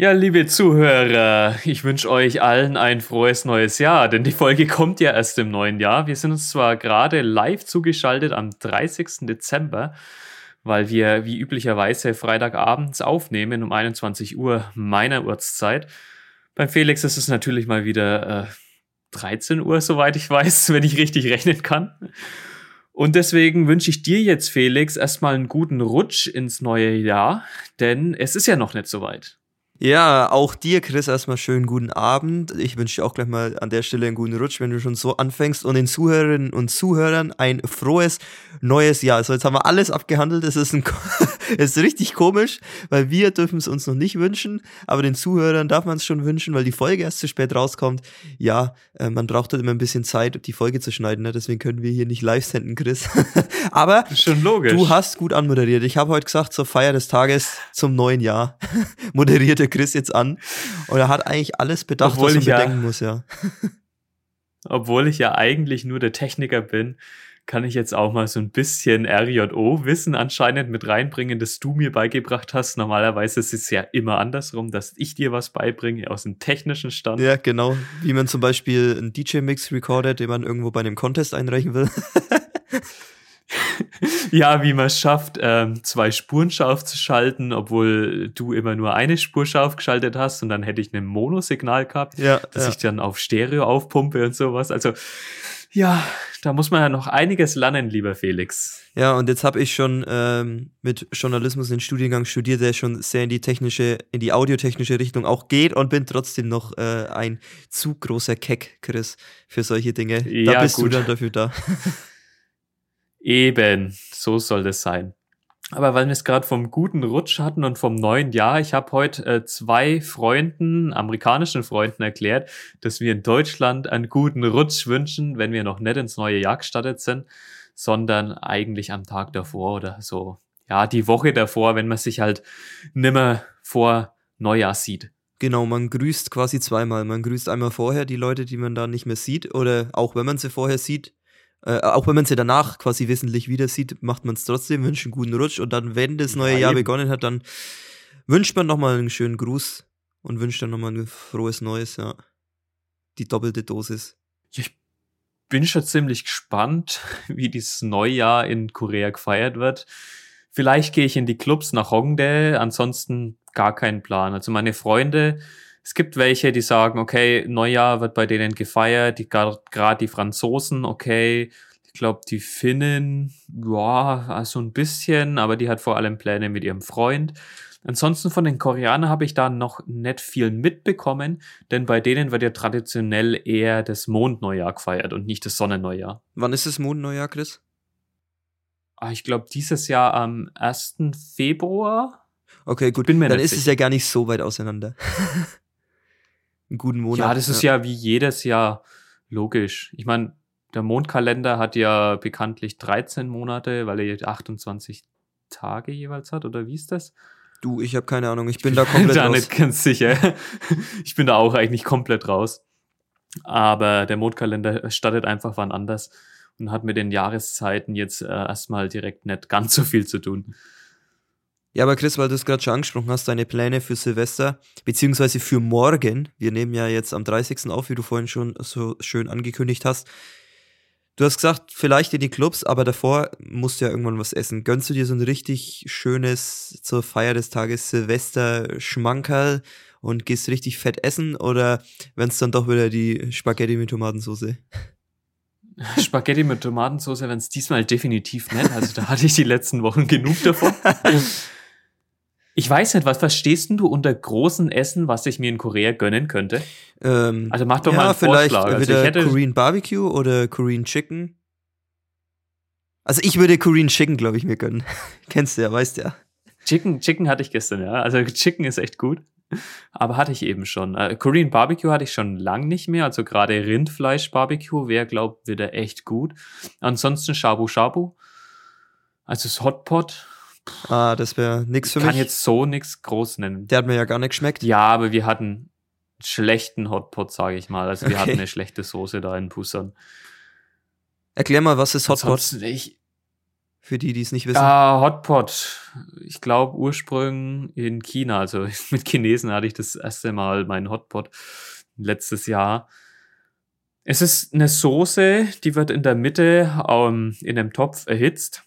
Ja, liebe Zuhörer, ich wünsche euch allen ein frohes neues Jahr, denn die Folge kommt ja erst im neuen Jahr. Wir sind uns zwar gerade live zugeschaltet am 30. Dezember, weil wir wie üblicherweise Freitagabends aufnehmen um 21 Uhr meiner Ortszeit. Beim Felix ist es natürlich mal wieder äh, 13 Uhr, soweit ich weiß, wenn ich richtig rechnen kann. Und deswegen wünsche ich dir jetzt, Felix, erstmal einen guten Rutsch ins neue Jahr, denn es ist ja noch nicht so weit. Ja, auch dir, Chris, erstmal schönen guten Abend. Ich wünsche dir auch gleich mal an der Stelle einen guten Rutsch, wenn du schon so anfängst. Und den Zuhörerinnen und Zuhörern ein frohes neues Jahr. So, jetzt haben wir alles abgehandelt. Es ist, ein, es ist richtig komisch, weil wir dürfen es uns noch nicht wünschen, aber den Zuhörern darf man es schon wünschen, weil die Folge erst zu spät rauskommt. Ja, äh, man braucht halt immer ein bisschen Zeit, die Folge zu schneiden. Ne? Deswegen können wir hier nicht live senden, Chris. aber schon logisch. du hast gut anmoderiert. Ich habe heute gesagt, zur Feier des Tages zum neuen Jahr moderierte Chris jetzt an und er hat eigentlich alles bedacht, Obwohl was man ich ja- bedenken muss, ja. Obwohl ich ja eigentlich nur der Techniker bin, kann ich jetzt auch mal so ein bisschen RJO-Wissen anscheinend mit reinbringen, das du mir beigebracht hast. Normalerweise ist es ja immer andersrum, dass ich dir was beibringe aus dem technischen Stand. Ja, genau. Wie man zum Beispiel einen DJ-Mix recordet, den man irgendwo bei einem Contest einreichen will. Ja, wie man es schafft, ähm, zwei Spuren scharf zu schalten, obwohl du immer nur eine Spur scharf geschaltet hast und dann hätte ich ein Monosignal gehabt, ja, dass ja. ich dann auf Stereo aufpumpe und sowas. Also ja, da muss man ja noch einiges lernen, lieber Felix. ja, und jetzt habe ich schon ähm, mit Journalismus den Studiengang studiert, der schon sehr in die technische, in die audiotechnische Richtung auch geht und bin trotzdem noch äh, ein zu großer Keck, Chris, für solche Dinge. da Ja, bist gut. du dann dafür da. Eben, so soll das sein. Aber weil wir es gerade vom guten Rutsch hatten und vom neuen Jahr, ich habe heute äh, zwei Freunden, amerikanischen Freunden erklärt, dass wir in Deutschland einen guten Rutsch wünschen, wenn wir noch nicht ins neue Jahr gestartet sind, sondern eigentlich am Tag davor oder so, ja, die Woche davor, wenn man sich halt nimmer vor Neujahr sieht. Genau, man grüßt quasi zweimal. Man grüßt einmal vorher die Leute, die man da nicht mehr sieht, oder auch wenn man sie vorher sieht, äh, auch wenn man sie danach quasi wissentlich wieder sieht, macht man es trotzdem, wünscht einen guten Rutsch und dann, wenn das neue Ja, Jahr eben. begonnen hat, dann wünscht man nochmal einen schönen Gruß und wünscht dann nochmal ein frohes Neues, ja. Die doppelte Dosis. Ich bin schon ziemlich gespannt, wie dieses Neujahr in Korea gefeiert wird. Vielleicht gehe ich in die Clubs nach Hongdae, ansonsten gar keinen Plan. Also meine Freunde, es gibt welche, die sagen, okay, Neujahr wird bei denen gefeiert, die gerade die Franzosen, okay, ich glaube die Finnen, ja, also ein bisschen, aber die hat vor allem Pläne mit ihrem Freund. Ansonsten von den Koreanern habe ich da noch nicht viel mitbekommen, denn bei denen wird ja traditionell eher das Mondneujahr gefeiert und nicht das Sonnenneujahr. Wann ist das Mondneujahr, Chris? Ah, ich glaube, dieses Jahr am 1. Februar. Okay, gut. bin mir dann ist es sicher. ja gar nicht so weit auseinander. einen guten Monat. ja, das ist ja. wie jedes Jahr logisch. Ich meine, der Mondkalender hat ja bekanntlich 13 Monate, weil er jetzt 28 Tage jeweils hat, oder wie ist das? Du, ich habe keine Ahnung. Ich bin da komplett da raus. nicht ganz sicher. Ich bin da auch eigentlich komplett raus. Aber der Mondkalender startet einfach wann anders und hat mit den Jahreszeiten jetzt äh, erstmal direkt nicht ganz so viel zu tun. Ja, aber Chris, weil du es gerade schon angesprochen hast, deine Pläne für Silvester, beziehungsweise für morgen, wir nehmen ja jetzt am 30. auf, wie du vorhin schon so schön angekündigt hast. Du hast gesagt, vielleicht in die Clubs, aber davor musst du ja irgendwann was essen. Gönnst du dir so ein richtig schönes zur Feier des Tages Silvester-Schmankerl und gehst richtig fett essen oder wenn es dann doch wieder die Spaghetti mit Tomatensauce? Spaghetti mit Tomatensauce werden es diesmal definitiv nicht. Also da hatte ich die letzten Wochen genug davon. Ich weiß nicht, was verstehst du unter großen Essen, was ich mir in Korea gönnen könnte? Ähm, Also mach doch ja, mal einen vielleicht Vorschlag. Also wieder ich hätte, Korean Barbecue oder Korean Chicken. Also ich würde Korean Chicken, glaube ich, mir gönnen. Kennst du ja, weißt ja. Chicken, Chicken hatte ich gestern, ja. Also Chicken ist echt gut. Aber hatte ich eben schon. Äh, Korean Barbecue hatte ich schon lang nicht mehr. Also gerade Rindfleisch Barbecue wäre, glaubt, wieder echt gut. Ansonsten Shabu Shabu. Also das Hotpot. Ah, das wäre nix für Kann mich. jetzt so nichts groß nennen. Der hat mir ja gar nicht geschmeckt. Ja, aber wir hatten schlechten Hotpot, sage ich mal. Also wir Okay. hatten eine schlechte Soße da in Pusan. Erklär mal, was ist Hotpot? Ich, Für die, die es nicht wissen. Ah, Hotpot. Ich glaube Ursprung in China. Also mit Chinesen hatte ich das erste Mal meinen Hotpot letztes Jahr. Es ist eine Soße, die wird in der Mitte um, in einem Topf erhitzt.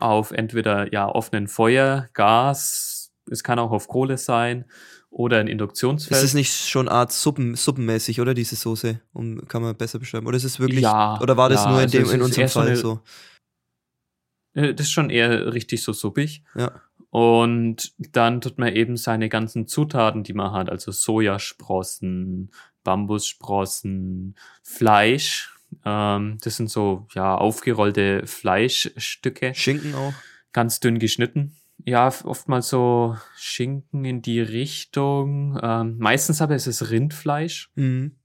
Auf entweder ja offenen Feuer, Gas, es kann auch auf Kohle sein oder ein Induktionsfeld. Ist es nicht schon Art Suppen, suppenmäßig, oder diese Soße? Um, kann man besser beschreiben. Oder ist es wirklich, Ja, oder war das ja, nur in, also dem, in unserem eher so Fall eine- so? Äh, Das ist schon eher richtig so suppig. Ja. Und dann tut man eben seine ganzen Zutaten, die man hat, also Sojasprossen, Bambussprossen, Fleisch. Ähm, das sind so ja aufgerollte Fleischstücke, Schinken auch? ganz dünn geschnitten. Ja, oftmals so Schinken in die Richtung. Ähm, meistens aber ist es Rindfleisch. Mhm.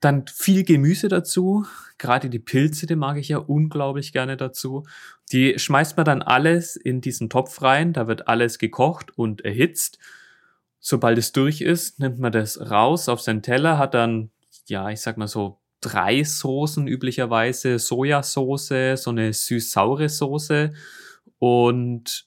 Dann viel Gemüse dazu. Gerade die Pilze, die mag ich ja unglaublich gerne dazu. Die schmeißt man dann alles in diesen Topf rein. Da wird alles gekocht und erhitzt. Sobald es durch ist, nimmt man das raus auf seinen Teller, hat dann, ja, ich sag mal so drei Soßen üblicherweise. Sojasauce, so eine süß-saure Soße und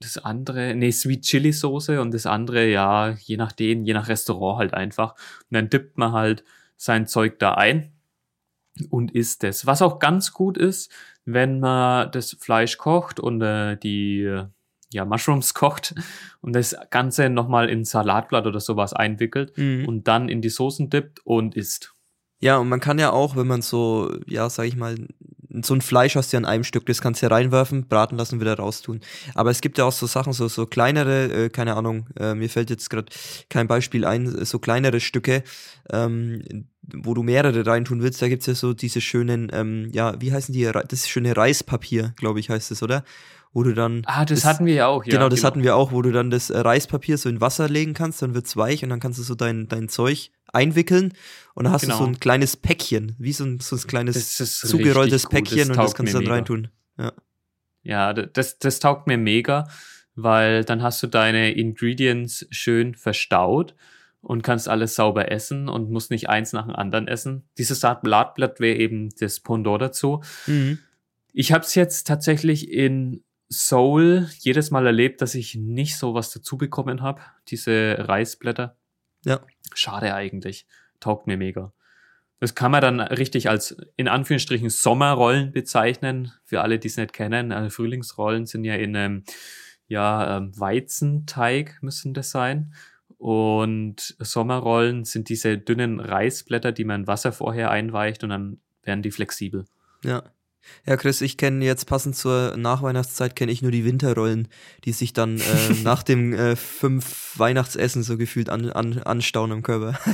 das andere, nee, Sweet Chili Soße und das andere, ja, je nachdem, je nach Restaurant halt einfach. Und dann dippt man halt sein Zeug da ein und isst es. Was auch ganz gut ist, wenn man das Fleisch kocht und äh, die äh, ja, Mushrooms kocht und das Ganze nochmal in Salatblatt oder sowas einwickelt Mhm. und dann in die Soßen dippt und isst. Ja, und man kann ja auch, wenn man so, ja, sag ich mal, so ein Fleisch hast du ja in einem Stück, das kannst du ja reinwerfen, braten lassen, wieder raustun. Aber es gibt ja auch so Sachen, so, so kleinere, äh, keine Ahnung, äh, mir fällt jetzt gerade kein Beispiel ein, äh, so kleinere Stücke, ähm, wo du mehrere reintun willst. Da gibt's ja so diese schönen, ähm, ja, wie heißen die? Das schöne Reispapier, glaube ich, heißt es, oder? Wo du dann. Ah, das, hatten wir ja auch, ja. Genau, das hatten wir auch, wo du dann das äh, Reispapier so in Wasser legen kannst, dann wird's weich und dann kannst du so dein, dein Zeug einwickeln und dann hast Genau. du so ein kleines Päckchen, wie so ein, so ein kleines Das zugerolltes Päckchen und das kannst du dann mega. reintun. Ja. Ja, das, das taugt mir mega, weil dann hast du deine Ingredients schön verstaut und kannst alles sauber essen und musst nicht eins nach dem anderen essen. Dieses Salatblatt wäre eben das Pendant dazu. Mhm. Ich habe es jetzt tatsächlich in Seoul jedes Mal erlebt, dass ich nicht so was dazu bekommen habe, diese Reisblätter. Ja. Schade eigentlich. Taugt mir mega. Das kann man dann richtig als in Anführungsstrichen Sommerrollen bezeichnen. Für alle, die es nicht kennen. Also Frühlingsrollen sind ja in einem ja, ähm, Weizenteig müssen das sein. Und Sommerrollen sind diese dünnen Reisblätter, die man in Wasser vorher einweicht und dann werden die flexibel. Ja. Ja, Chris, ich kenne jetzt passend zur Nachweihnachtszeit kenne ich nur die Winterrollen, die sich dann äh, nach dem äh, fünf Weihnachtsessen so gefühlt an, an, anstauen am Körper.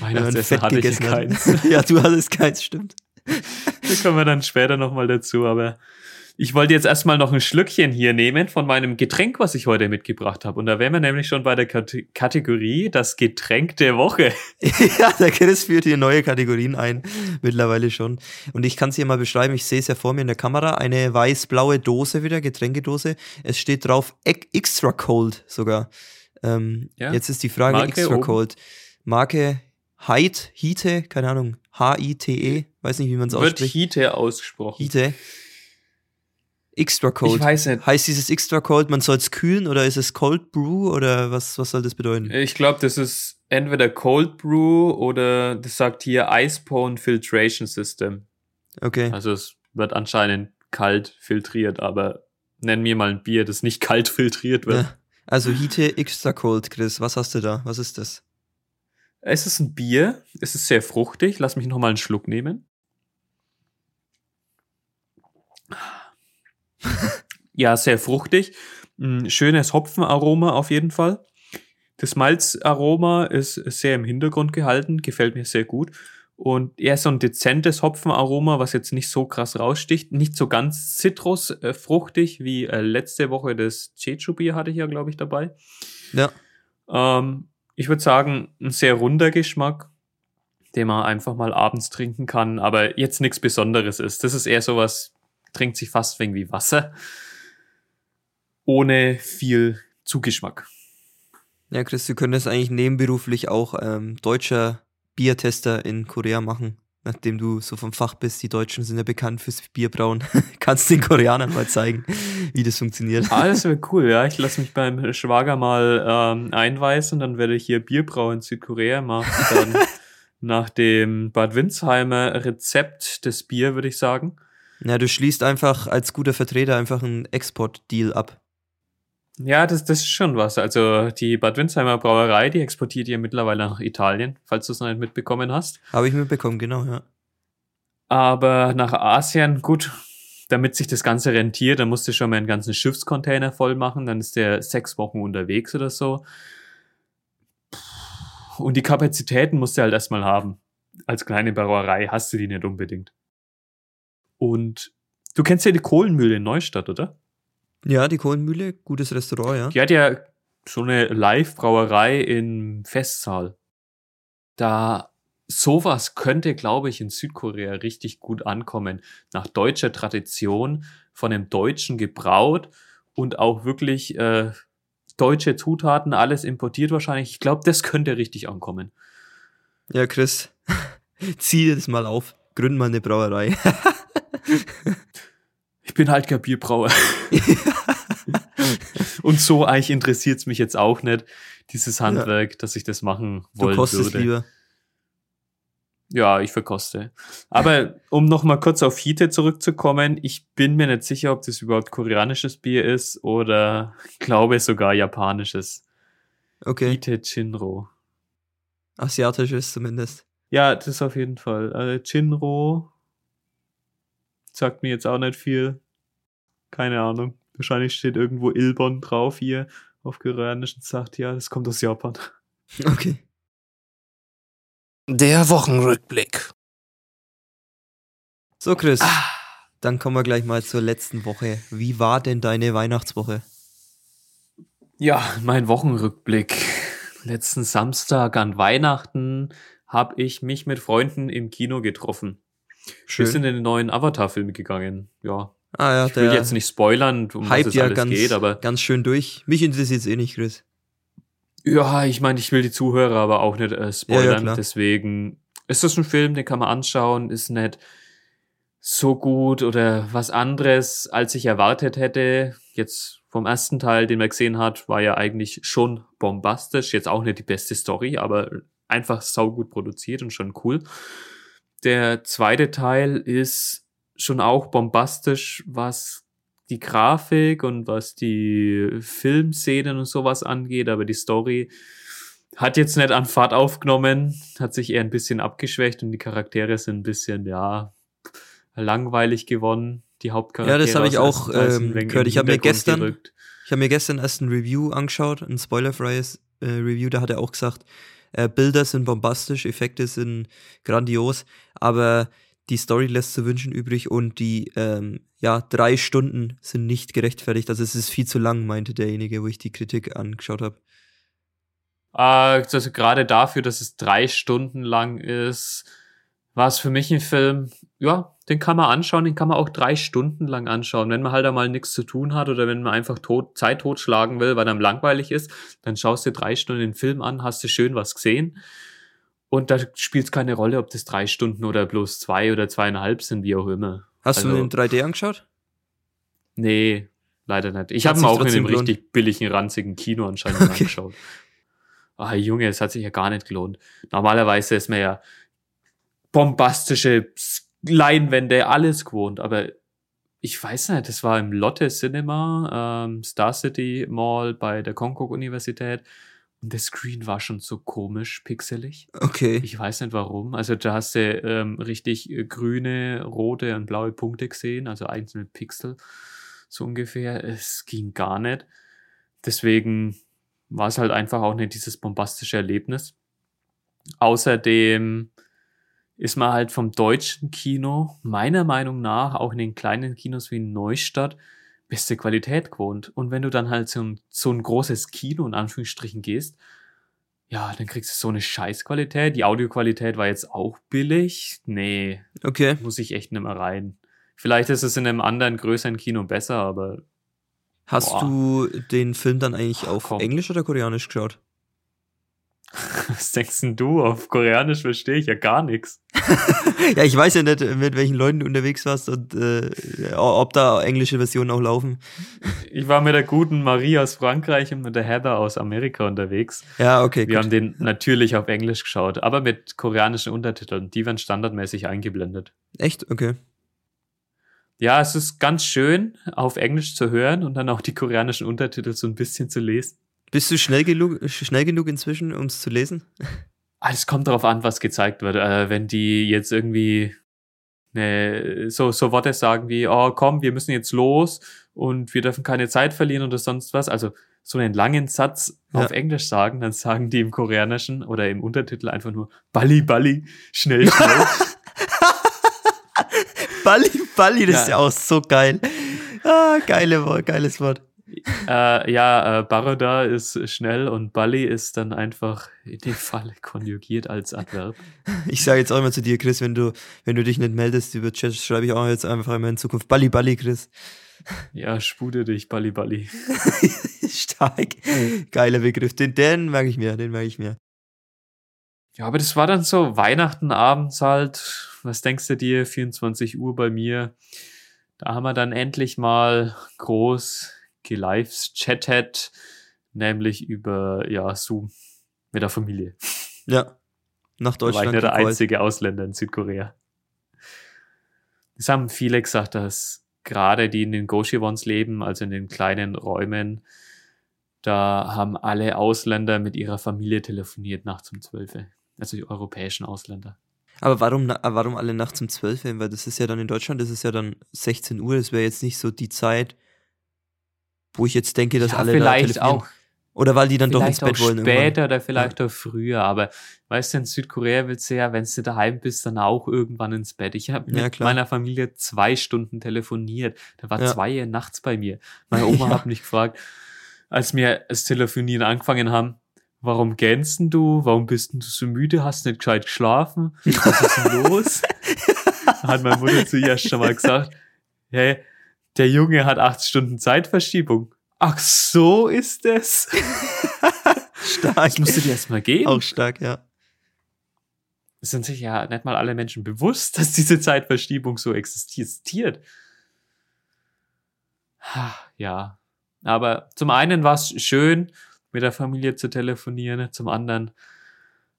Weihnachtsessen hatte ich ja keins. ja, du hattest keins, stimmt. Da kommen wir dann später nochmal dazu, aber ich wollte jetzt erstmal noch ein Schlückchen hier nehmen von meinem Getränk, was ich heute mitgebracht habe. Und da wären wir nämlich schon bei der Kate Kategorie das Getränk der Woche. ja, der Chris führt hier neue Kategorien ein, mittlerweile schon. Und ich kann es hier mal beschreiben, ich sehe es ja vor mir in der Kamera, eine weiß-blaue Dose wieder, Getränkedose. Es steht drauf Ex- Extra Cold sogar. Ähm, Ja. Jetzt ist die Frage Marke Extra oben. Cold. Marke Heit, Hite, keine Ahnung, H-I-T-E, weiß nicht, wie man es Wird ausspricht. Hite ausgesprochen. Hite. Extra Cold. Ich weiß nicht. Heißt dieses Extra Cold, man soll es kühlen oder ist es Cold Brew oder was, was soll das bedeuten? Ich glaube, das ist entweder Cold Brew oder das sagt hier Icepone Filtration System. Okay. Also es wird anscheinend kalt filtriert, aber nenn mir mal ein Bier, das nicht kalt filtriert wird. Ja. Also Hite Extra Cold, Chris, was hast du da? Was ist das? Es ist ein Bier, es ist sehr fruchtig. Lass mich noch mal einen Schluck nehmen. ja, sehr fruchtig. Ein schönes Hopfenaroma auf jeden Fall. Das Malzaroma ist sehr im Hintergrund gehalten, gefällt mir sehr gut. Und eher so ein dezentes Hopfenaroma, was jetzt nicht so krass raussticht. Nicht so ganz zitrusfruchtig wie äh, letzte Woche das Jeju-Bier hatte ich ja, glaube ich, dabei. Ja. Ähm, ich würde sagen, ein sehr runder Geschmack, den man einfach mal abends trinken kann, aber jetzt nichts Besonderes ist. Das ist eher sowas, trinkt sich fast wegen wie Wasser, ohne viel Zugeschmack. Ja, Chris, du könntest eigentlich nebenberuflich auch ähm, deutscher Biertester in Korea machen. nachdem du so vom Fach bist, die Deutschen sind ja bekannt fürs Bierbrauen, kannst den Koreanern mal zeigen, wie das funktioniert. Ah, das wäre cool, ja. Ich lasse mich beim Schwager mal ähm, einweisen, dann werde ich hier Bierbrau in Südkorea machen. Dann nach dem Bad Windsheimer Rezept des Bier, würde ich sagen. Ja, du schließt einfach als guter Vertreter einfach einen Export-Deal ab. Ja, das, das ist schon was. Also die Bad Windsheimer Brauerei, die exportiert ja mittlerweile nach Italien, falls du es noch nicht mitbekommen hast. Habe ich mitbekommen, genau, ja. Aber nach Asien, gut, damit sich das Ganze rentiert, dann musst du schon mal einen ganzen Schiffscontainer voll machen, dann ist der sechs Wochen unterwegs oder so. Und die Kapazitäten musst du halt erstmal haben. Als kleine Brauerei hast du die nicht unbedingt. Und du kennst ja die Kohlenmühle in Neustadt, oder? Ja, die Kohlenmühle, gutes Restaurant, ja. Die hat ja so eine Live-Brauerei im Festsaal. Da sowas könnte, glaube ich, in Südkorea richtig gut ankommen. Nach deutscher Tradition, von einem Deutschen gebraut und auch wirklich äh, deutsche Zutaten, alles importiert wahrscheinlich. Ich glaube, das könnte richtig ankommen. Ja, Chris, zieh das mal auf. Gründ mal eine Brauerei. ich bin halt kein Bierbrauer. Und so eigentlich interessiert es mich jetzt auch nicht, dieses Handwerk, ja. dass ich das machen wollen du kostest würde. Lieber. Ja, ich verkoste. Aber um nochmal kurz auf Hite zurückzukommen, ich bin mir nicht sicher, ob das überhaupt koreanisches Bier ist oder glaube sogar japanisches. Okay. Hite Chinro. Asiatisches zumindest. Ja, das auf jeden Fall. Also Chinro sagt mir jetzt auch nicht viel. Keine Ahnung. Wahrscheinlich steht irgendwo Ilbon drauf hier auf Koreanisch und sagt, ja, das kommt aus Japan. Okay. Der Wochenrückblick. So, Chris, ah. dann kommen wir gleich mal zur letzten Woche. Wie war denn deine Weihnachtswoche? Ja, mein Wochenrückblick. Letzten Samstag an Weihnachten habe ich mich mit Freunden im Kino getroffen. Schön. Wir sind in den neuen Avatar-Film gegangen. Ja. Ah, ja, ich will jetzt nicht spoilern, um was es ja alles ganz, geht, aber. Ganz schön durch. Mich interessiert es eh nicht, Chris. Ja, ich meine, ich will die Zuhörer aber auch nicht äh, spoilern. Ja, deswegen ist das ein Film, den kann man anschauen, ist nicht so gut oder was anderes, als ich erwartet hätte. Jetzt vom ersten Teil, den man gesehen hat, war ja eigentlich schon bombastisch. Jetzt auch nicht die beste Story, aber einfach saugut produziert und schon cool. Der zweite Teil ist schon auch bombastisch, was die Grafik und was die Filmszenen und sowas angeht, aber die Story hat jetzt nicht an Fahrt aufgenommen, hat sich eher ein bisschen abgeschwächt und die Charaktere sind ein bisschen, ja, langweilig gewonnen. Die Hauptcharaktere. Ja, das habe ich auch ähm, gehört. Ich habe mir gestern, gerückt. ich habe mir gestern erst ein Review angeschaut, ein spoilerfreies äh, Review, da hat er auch gesagt, äh, Bilder sind bombastisch, Effekte sind grandios, aber die Story lässt zu wünschen übrig und die ähm, ja, drei Stunden sind nicht gerechtfertigt. Also es ist viel zu lang, meinte derjenige, wo ich die Kritik angeschaut habe. Also gerade dafür, dass es drei Stunden lang ist, war es für mich ein Film, ja, den kann man anschauen, den kann man auch drei Stunden lang anschauen. Wenn man halt einmal nichts zu tun hat oder wenn man einfach tot, Zeit totschlagen will, weil einem langweilig ist, dann schaust du drei Stunden den Film an, hast du schön was gesehen. Und da spielt es keine Rolle, ob das drei Stunden oder bloß zwei oder zweieinhalb sind, wie auch immer. Hast also, du den 3D angeschaut? Nee, leider nicht. Ich habe ihn auch in einem gelohnt? richtig billigen, ranzigen Kino anscheinend okay. angeschaut. Ah, Junge, es hat sich ja gar nicht gelohnt. Normalerweise ist mir ja bombastische Leinwände, alles gewohnt, aber ich weiß nicht, das war im Lotte Cinema, ähm, Star City Mall bei der Konkok Universität. Und der Screen war schon so komisch pixelig. Okay. Ich weiß nicht warum. Also da hast du ähm, richtig äh, grüne, rote und blaue Punkte gesehen, also einzelne Pixel so ungefähr. Es ging gar nicht. Deswegen war es halt einfach auch nicht dieses bombastische Erlebnis. Außerdem ist man halt vom deutschen Kino meiner Meinung nach auch in den kleinen Kinos wie in Neustadt beste Qualität gewohnt. Und wenn du dann halt so ein, so ein großes Kino in Anführungsstrichen gehst, ja, dann kriegst du so eine Scheißqualität. Die Audioqualität war jetzt auch billig. Nee. Okay. Muss ich echt nicht mehr rein. Vielleicht ist es in einem anderen größeren Kino besser, aber. Hast boah. du den Film dann eigentlich Ach, auf komm. Englisch oder Koreanisch geschaut? Was denkst denn du? Auf Koreanisch verstehe ich ja gar nichts. ja, ich weiß ja nicht, mit welchen Leuten du unterwegs warst und äh, ob da englische Versionen auch laufen. Ich war mit der guten Marie aus Frankreich und mit der Heather aus Amerika unterwegs. Ja, okay. Wir gut. haben den natürlich auf Englisch geschaut, aber mit koreanischen Untertiteln. Die werden standardmäßig eingeblendet. Echt? Okay. Ja, es ist ganz schön, auf Englisch zu hören und dann auch die koreanischen Untertitel so ein bisschen zu lesen. Bist du schnell genug, schnell genug inzwischen, um es zu lesen? Ah, es kommt darauf an, was gezeigt wird. Äh, wenn die jetzt irgendwie ne, so, so Worte sagen wie, oh komm, wir müssen jetzt los und wir dürfen keine Zeit verlieren oder sonst was. Also so einen langen Satz ja. auf Englisch sagen, dann sagen die im Koreanischen oder im Untertitel einfach nur Balli, Balli, schnell, schnell. Balli, Balli, das ja. ist ja auch so geil. Ah, geile, geiles Wort äh, ja, äh, Baroda ist schnell und Bali ist dann einfach in dem Fall konjugiert als Adverb. Ich sage jetzt auch immer zu dir, Chris, wenn du, wenn du dich nicht meldest über Chat, schreibe ich auch jetzt einfach immer in Zukunft Bali, Bali, Chris. Ja, spude dich, Bali, Bali. Stark. Geiler Begriff. Den, den merke ich mir, den merke ich mir. Ja, aber das war dann so Weihnachten abends halt. Was denkst du dir? 24 Uhr bei mir. Da haben wir dann endlich mal groß gelivechattet, nämlich über ja, Zoom mit der Familie. Ja, nach Deutschland. Da war ich der einzige Ausländer in Südkorea. Es haben viele gesagt, dass gerade die in den Goshivons leben, also in den kleinen Räumen, da haben alle Ausländer mit ihrer Familie telefoniert nachts um 12. Also die europäischen Ausländer. Aber warum, warum alle nachts um 12? Weil das ist ja dann in Deutschland, das ist ja dann 16 Uhr, das wäre jetzt nicht so die Zeit, wo ich jetzt denke, dass ja, alle vielleicht da auch oder weil die dann doch ins Bett wollen. Später irgendwann. oder vielleicht ja. auch früher. Aber weißt du, in Südkorea willst du ja, wenn du daheim bist, dann auch irgendwann ins Bett. Ich habe mit ja, meiner Familie zwei Stunden telefoniert. Da war zwei Uhr nachts bei mir. Meine Oma hat mich gefragt, als wir das Telefonieren angefangen haben, warum gähnst du? Warum bist du so müde? Hast nicht gescheit geschlafen? Was ist denn los? hat meine Mutter zuerst schon mal gesagt, hey, der Junge hat acht Stunden Zeitverschiebung. Ach, so ist es. stark. Das musst du dir erstmal geben. Auch stark, ja. Es sind sich ja nicht mal alle Menschen bewusst, dass diese Zeitverschiebung so existiert. Ja. Aber zum einen war es schön, mit der Familie zu telefonieren, zum anderen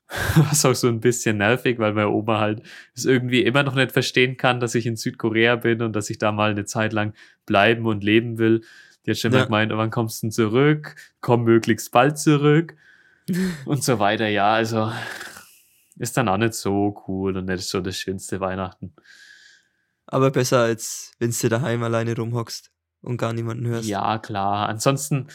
was auch so ein bisschen nervig, weil meine Oma halt es irgendwie immer noch nicht verstehen kann, dass ich in Südkorea bin und dass ich da mal eine Zeit lang bleiben und leben will. Die hat schon ja. gemeint, wann kommst du denn zurück? Komm möglichst bald zurück. und so weiter. Ja, also ist dann auch nicht so cool und nicht so das schönste Weihnachten. Aber besser als wenn du daheim alleine rumhockst und gar niemanden hörst. Ja, klar. Ansonsten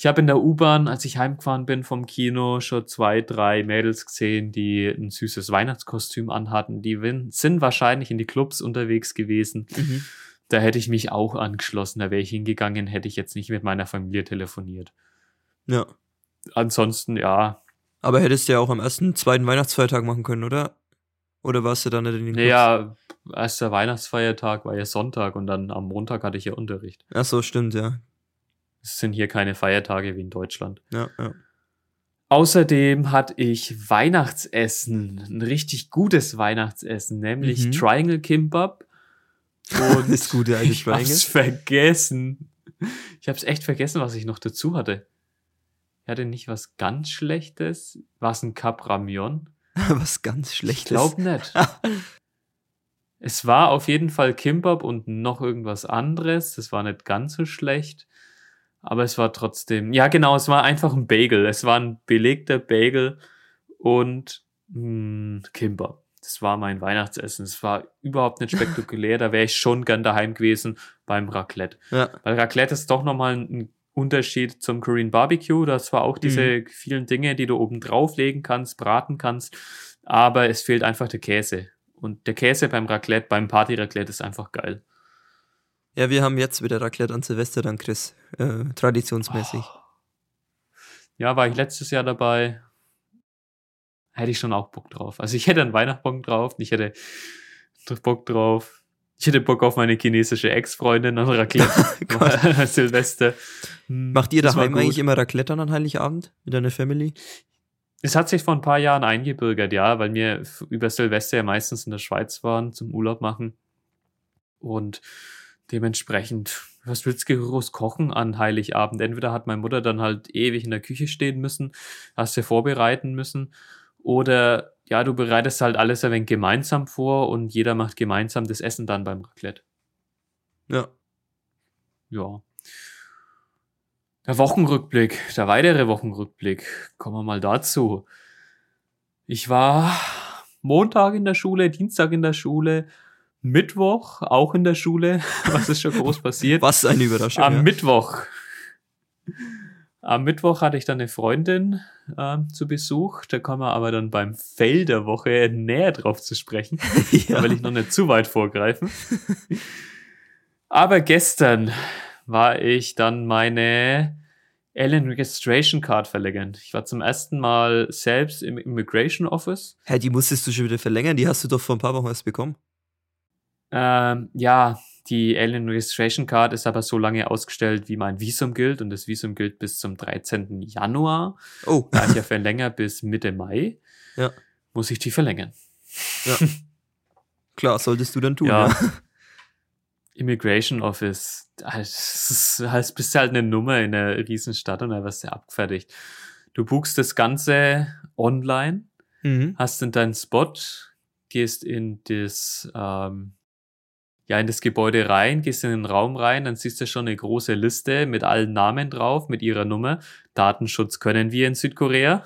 ich habe in der U-Bahn, als ich heimgefahren bin vom Kino, schon zwei, drei Mädels gesehen, die ein süßes Weihnachtskostüm anhatten. Die sind wahrscheinlich in die Clubs unterwegs gewesen. Mhm. Da hätte ich mich auch angeschlossen. Da wäre ich hingegangen, hätte ich jetzt nicht mit meiner Familie telefoniert. Ja. Ansonsten, ja. Aber hättest du ja auch am ersten, zweiten Weihnachtsfeiertag machen können, oder? Oder warst du dann nicht in den Clubs? Ja, erster Weihnachtsfeiertag war ja Sonntag und dann am Montag hatte ich ja Unterricht. Ach so, stimmt, ja. Es sind hier keine Feiertage wie in Deutschland. Ja, ja. Außerdem hatte ich Weihnachtsessen, ein richtig gutes Weihnachtsessen, nämlich mhm. Triangle Kimbap. Und das gute alte ich Triangle. hab's vergessen. Ich hab's echt vergessen, was ich noch dazu hatte. Ich hatte nicht was ganz Schlechtes. War es ein Cap Ramion? was ganz Schlechtes? Ich glaub nicht. es war auf jeden Fall Kimbap und noch irgendwas anderes. Das war nicht ganz so schlecht. Aber es war trotzdem, ja genau, es war einfach ein Bagel. Es war ein belegter Bagel und mh, hm, Kimber. Das war mein Weihnachtsessen. Es war überhaupt nicht spektakulär. da wäre ich schon gern daheim gewesen beim Raclette. Ja. Weil Raclette ist doch nochmal ein Unterschied zum Korean Barbecue. Das war auch diese mhm. vielen Dinge, die du oben drauflegen kannst, braten kannst. Aber es fehlt einfach der Käse. Und der Käse beim Raclette, beim Party Raclette ist einfach geil. Ja, wir haben jetzt wieder Raclette an Silvester dann, Chris. Äh, traditionsmäßig. Oh. Ja, war ich letztes Jahr dabei. Hätte ich schon auch Bock drauf. Also ich hätte einen Weihnachtsbock drauf. Ich hätte Bock drauf. Ich hätte Bock auf meine chinesische Ex-Freundin an Raclette. Silvester. Hm, Macht ihr daheim eigentlich immer Raclette an Heiligabend mit deiner Family? Es hat sich vor ein paar Jahren eingebürgert, ja, weil wir über Silvester ja meistens in der Schweiz waren zum Urlaub machen. Und dementsprechend, was willst du groß kochen an Heiligabend? Entweder hat meine Mutter dann halt ewig in der Küche stehen müssen, hast du vorbereiten müssen, oder ja, du bereitest halt alles ein wenig gemeinsam vor und jeder macht gemeinsam das Essen dann beim Raclette. Ja. Ja. Der Wochenrückblick, der weitere Wochenrückblick. Kommen wir mal dazu. Ich war Montag in der Schule, Dienstag in der Schule, Mittwoch auch in der Schule. Was ist schon groß passiert? Was eine Überraschung. Am ja. Mittwoch. Am Mittwoch hatte ich dann eine Freundin äh, zu Besuch. Da kommen wir aber dann beim Fail der Woche näher drauf zu sprechen. ja. Da will ich noch nicht zu weit vorgreifen. aber gestern war ich dann meine Alien Registration Card verlängern. Ich war zum ersten Mal selbst im Immigration Office. Hä, die musstest du schon wieder verlängern? Die hast du doch vor ein paar Wochen erst bekommen. Ähm, ja, die Alien Registration Card ist aber so lange ausgestellt, wie mein Visum gilt. Und das Visum gilt bis zum 13. Januar. Oh. Da ich ja verlängert bis Mitte Mai. Ja. Muss ich die verlängern. Ja. Klar, solltest du dann tun. Ja. Ja. Immigration Office, das halt, bist halt eine Nummer in einer Riesenstadt und dann wirst du abgefertigt. Du buchst das Ganze online, Mhm. hast dann deinen Spot, gehst in das, ähm, ja, in das Gebäude rein, gehst in den Raum rein, dann siehst du schon eine große Liste mit allen Namen drauf, mit ihrer Nummer. Datenschutz können wir in Südkorea.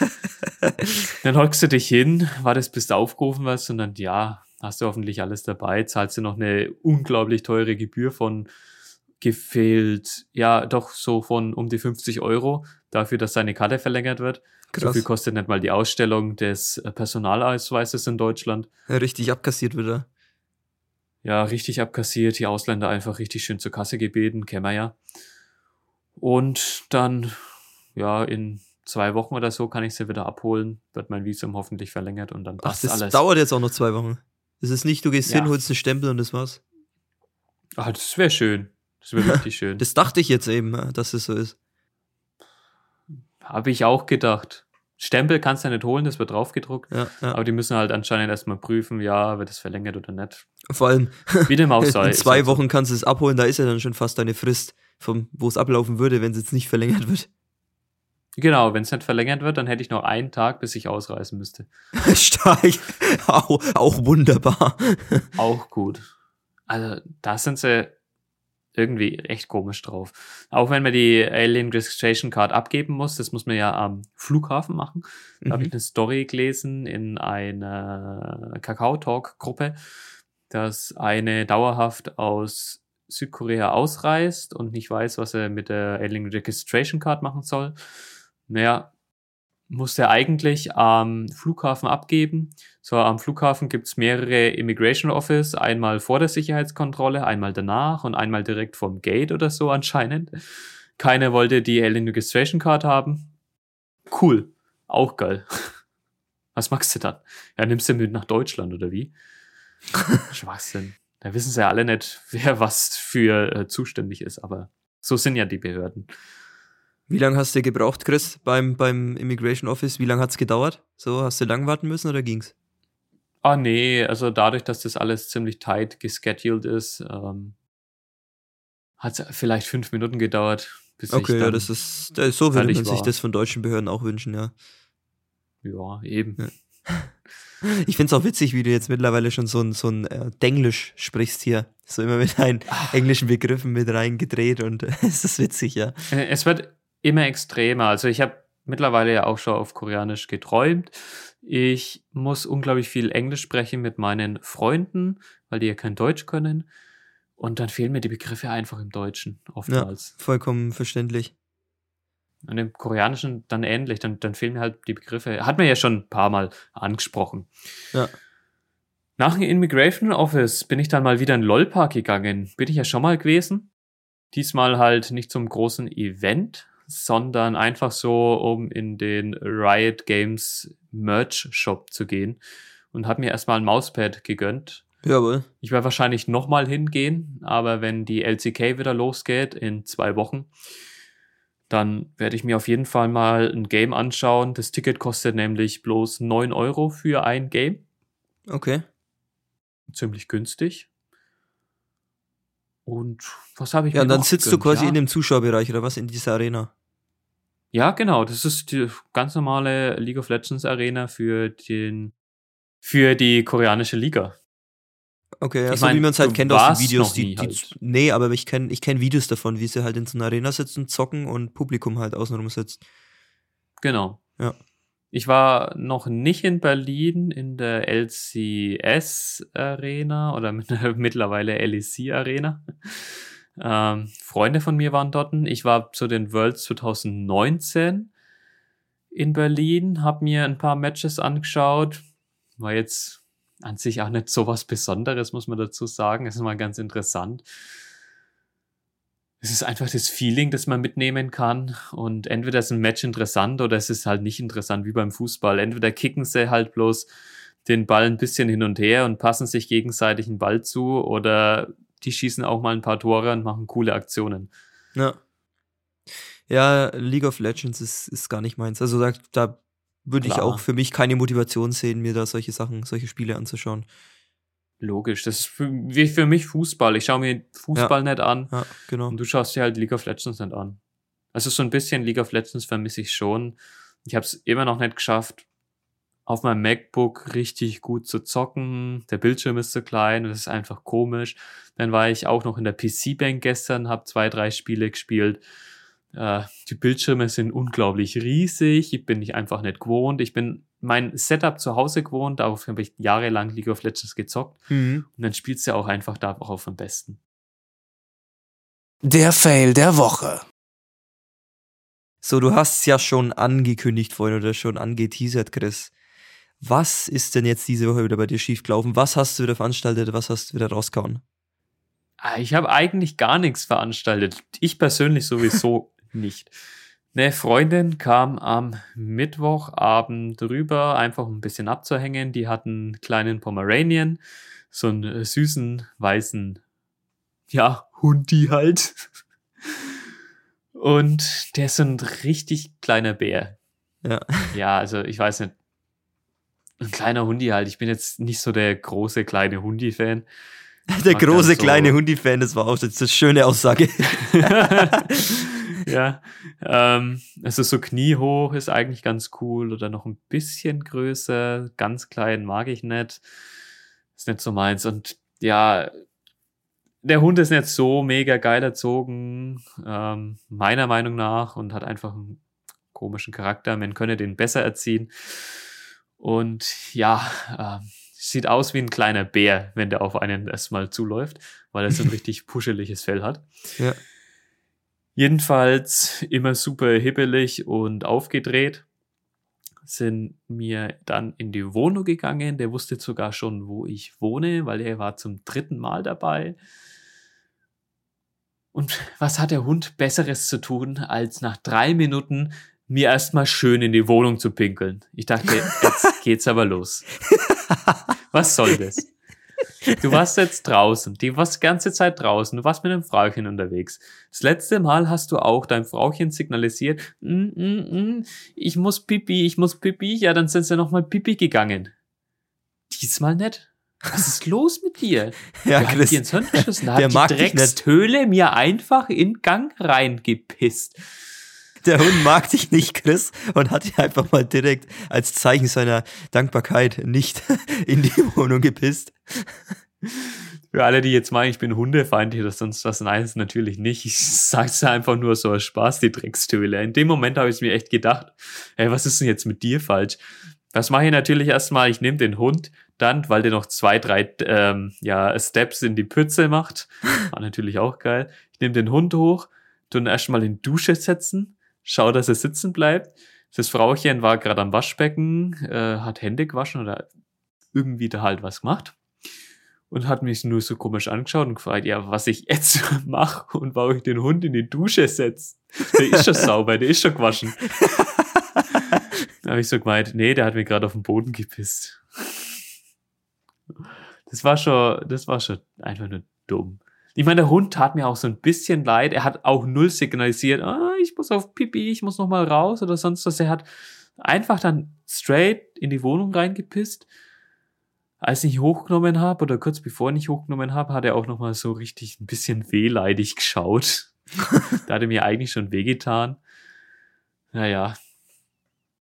dann hockst du dich hin, wartest, bis du aufgerufen wirst und dann, ja, hast du hoffentlich alles dabei, zahlst du noch eine unglaublich teure Gebühr von gefehlt, ja, doch so von um die 50 Euro dafür, dass deine Karte verlängert wird. So Krass. viel kostet nicht mal die Ausstellung des Personalausweises in Deutschland. Richtig abkassiert wieder. Ja, richtig abkassiert, die Ausländer einfach richtig schön zur Kasse gebeten, kennen wir ja. Und dann, ja, in zwei Wochen oder so kann ich sie wieder abholen, wird mein Visum hoffentlich verlängert und dann Ach, passt das alles. dauert jetzt auch noch zwei Wochen. Das ist nicht, du gehst Ja. hin, holst einen Stempel und das war's. Ah, das wäre schön. Das wäre richtig schön. Das dachte ich jetzt eben, dass es so ist. Habe ich auch gedacht. Stempel kannst du ja nicht holen, das wird draufgedruckt. Ja, ja. Aber die müssen halt anscheinend erstmal prüfen, ja, wird es verlängert oder nicht. Vor allem, Wie dem auch sei. in zwei halt. Wochen kannst du es abholen, da ist ja dann schon fast deine Frist, vom, wo es ablaufen würde, wenn es jetzt nicht verlängert wird. Genau, wenn es nicht verlängert wird, dann hätte ich noch einen Tag, bis ich ausreisen müsste. Stark. auch, auch wunderbar. Auch gut. Also, da sind sie irgendwie echt komisch drauf. Auch wenn man die Alien Registration Card abgeben muss, das muss man ja am Flughafen machen. Da habe ich Mhm. eine Story gelesen in einer Kakao-Talk-Gruppe, dass eine dauerhaft aus Südkorea ausreist und nicht weiß, was er mit der Alien Registration Card machen soll. Naja, muss er eigentlich am Flughafen abgeben. So, am Flughafen gibt's mehrere Immigration Office, einmal vor der Sicherheitskontrolle, einmal danach und einmal direkt vom Gate oder so anscheinend. Keiner wollte die Alien Registration Card haben. Cool. Auch geil. Was machst du dann? Ja, nimmst du mit nach Deutschland oder wie? Schwachsinn. Da wissen sie ja alle nicht, wer was für äh, zuständig ist, aber so sind ja die Behörden. Wie lange hast du gebraucht, Chris, beim, beim Immigration Office? Wie lange hat's gedauert? So, hast du lang warten müssen oder ging's? Ah, nee, also dadurch, dass das alles ziemlich tight gescheduled ist, ähm, hat es vielleicht fünf Minuten gedauert, bis ich Okay, dann, ja, das ist, das ist so würde man sich war. das von deutschen Behörden auch wünschen, ja. ja, eben. Ja. Ich find's auch witzig, wie du jetzt mittlerweile schon so ein, so ein äh, Denglisch sprichst hier. So immer mit deinen Ah. englischen Begriffen mit reingedreht und äh, es ist witzig, ja. Äh, Es wird immer extremer. Also ich habe mittlerweile ja auch schon auf Koreanisch geträumt. Ich muss unglaublich viel Englisch sprechen mit meinen Freunden, weil die ja kein Deutsch können. Und dann fehlen mir die Begriffe einfach im Deutschen oftmals. Vollkommen verständlich. Und im Koreanischen dann ähnlich, dann, dann fehlen mir halt die Begriffe. Hat man ja schon ein paar Mal angesprochen. Ja. Nach dem Immigration Office bin ich dann mal wieder in LOL-Park gegangen. Bin ich ja schon mal gewesen. Diesmal halt nicht zum großen Event, sondern einfach so, um in den Riot Games Merch Shop zu gehen. Und habe mir erstmal ein Mauspad gegönnt. Jawohl. Ich werde wahrscheinlich nochmal hingehen, aber wenn die LCK wieder losgeht in zwei Wochen, dann werde ich mir auf jeden Fall mal ein Game anschauen. Das Ticket kostet nämlich bloß 9 Euro für ein Game. Okay. Ziemlich günstig. Und was habe ich Ja, mir und dann sitzt du gegönnt? quasi ja. in dem Zuschauerbereich oder was in dieser Arena. Ja, genau. Das ist die ganz normale League of Legends Arena für den für die koreanische Liga. Okay, ja, Ich so mein, wie man es halt du kennt aus den Videos. Die, die, halt. Nee, aber ich kenne ich kenn Videos davon, wie sie halt in so einer Arena sitzen, zocken und Publikum halt außenrum sitzt. Genau. Ja. Ich war noch nicht in Berlin in der LCS Arena oder mit- mittlerweile LEC Arena. Ähm, Freunde von mir waren dort. Ich war zu den Worlds 2019 in Berlin, habe mir ein paar Matches angeschaut. War jetzt an sich auch nicht so was Besonderes, muss man dazu sagen. Es ist mal ganz interessant. Es ist einfach das Feeling, das man mitnehmen kann. Und entweder ist ein Match interessant oder es ist halt nicht interessant, wie beim Fußball. Entweder kicken sie halt bloß den Ball ein bisschen hin und her und passen sich gegenseitig einen Ball zu oder die schießen auch mal ein paar Tore und machen coole Aktionen. Ja. Ja, League of Legends ist, ist gar nicht meins. Also da, da würde ich auch für mich keine Motivation sehen, mir da solche Sachen, solche Spiele anzuschauen. Logisch. Das ist für, wie für mich Fußball. Ich schaue mir Fußball nicht an Ja, genau. und du schaust dir halt League of Legends nicht an. Also so ein bisschen League of Legends vermisse ich schon. Ich habe es immer noch nicht geschafft, auf meinem MacBook richtig gut zu zocken. Der Bildschirm ist zu klein und das ist einfach komisch. Dann war ich auch noch in der PC-Bank gestern, habe zwei, drei Spiele gespielt. Äh, die Bildschirme sind unglaublich riesig. Ich bin ich einfach nicht gewohnt. Ich bin mein Setup zu Hause gewohnt. Darauf habe ich jahrelang League of Legends gezockt. Mhm. Und dann spielst du auch einfach darauf am besten. Der Fail der Woche. So, du hast es ja schon angekündigt vorhin oder schon angeteasert, Chris. Was ist denn jetzt diese Woche wieder bei dir schiefgelaufen? Was hast du wieder veranstaltet? Was hast du wieder rausgehauen? Ah, Ich habe eigentlich gar nichts veranstaltet. Ich persönlich sowieso nicht. Eine Freundin kam am Mittwochabend rüber, einfach ein bisschen abzuhängen. Die hatten einen kleinen Pomeranian, so einen äh, süßen, weißen, ja, Hundi halt. Und der ist so ein richtig kleiner Bär. Ja. Ja, also ich weiß nicht. Ein kleiner Hundi halt. Ich bin jetzt nicht so der große kleine Hundi-Fan. Der große das so- kleine Hundi-Fan, das war auch jetzt eine schöne Aussage. ja, ähm, also so kniehoch ist eigentlich ganz cool oder noch ein bisschen größer, ganz klein mag ich nicht. Ist nicht so meins. Und ja, der Hund ist nicht so mega geil erzogen, ähm, meiner Meinung nach, und hat einfach einen komischen Charakter. Man könne den besser erziehen. Und ja, ähm, sieht aus wie ein kleiner Bär, wenn der auf einen erstmal zuläuft, weil er so ein richtig puscheliges Fell hat. Ja. Jedenfalls immer super hibbelig und aufgedreht. Sind mir dann in die Wohnung gegangen. Der wusste sogar schon, wo ich wohne, weil er war zum dritten Mal dabei. Und was hat der Hund Besseres zu tun, als nach drei Minuten mir erstmal schön in die Wohnung zu pinkeln? Ich dachte, jetzt geht's aber los. Was soll das? Du warst jetzt draußen, die warst die ganze Zeit draußen, du warst mit einem Frauchen unterwegs. Das letzte Mal hast du auch deinem Frauchen signalisiert, mm, mm, mm, ich muss pipi, ich muss pipi, ja, dann sind sie nochmal pipi gegangen. Diesmal nicht. Was ist los mit dir? Ja, hat Chris. dir ins Hirn geschissen? Da der hat die. Dreckstöhle mir einfach in Gang reingepisst. Der Hund mag dich nicht, Chris, und hat dich einfach mal direkt als Zeichen seiner Dankbarkeit nicht in die Wohnung gepisst. Für alle, die jetzt meinen, ich bin hundefeindlich oder sonst was, nein, ist natürlich nicht. Ich sag's einfach nur so aus Spaß, die Dreckstöhle. In dem Moment habe ich mir echt gedacht, ey, was ist denn jetzt mit dir falsch? Das mache ich natürlich erstmal, ich nehme den Hund, dann, weil der noch zwei, drei ähm, ja, Steps in die Pütze macht. War natürlich auch geil. Ich nehme den Hund hoch, tu ihn erstmal in Dusche setzen, schau, dass er sitzen bleibt. Das Frauchen war gerade am Waschbecken, äh, hat Hände gewaschen oder irgendwie da halt was gemacht und hat mich nur so komisch angeschaut und gefragt, ja, was ich jetzt mache und warum ich den Hund in die Dusche setze. Der ist schon sauber, der ist schon gewaschen. Da habe ich so gemeint, nee, der hat mir gerade auf den Boden gepisst. Das war schon, das war schon einfach nur dumm. Ich meine, der Hund tat mir auch so ein bisschen leid. Er hat auch null signalisiert, ah, ich muss auf Pipi, ich muss noch mal raus oder sonst was. Er hat einfach dann straight in die Wohnung reingepisst. Als ich hochgenommen habe oder kurz bevor ich hochgenommen habe, hat er auch noch mal so richtig ein bisschen wehleidig geschaut. da hat er mir eigentlich schon wehgetan. Naja,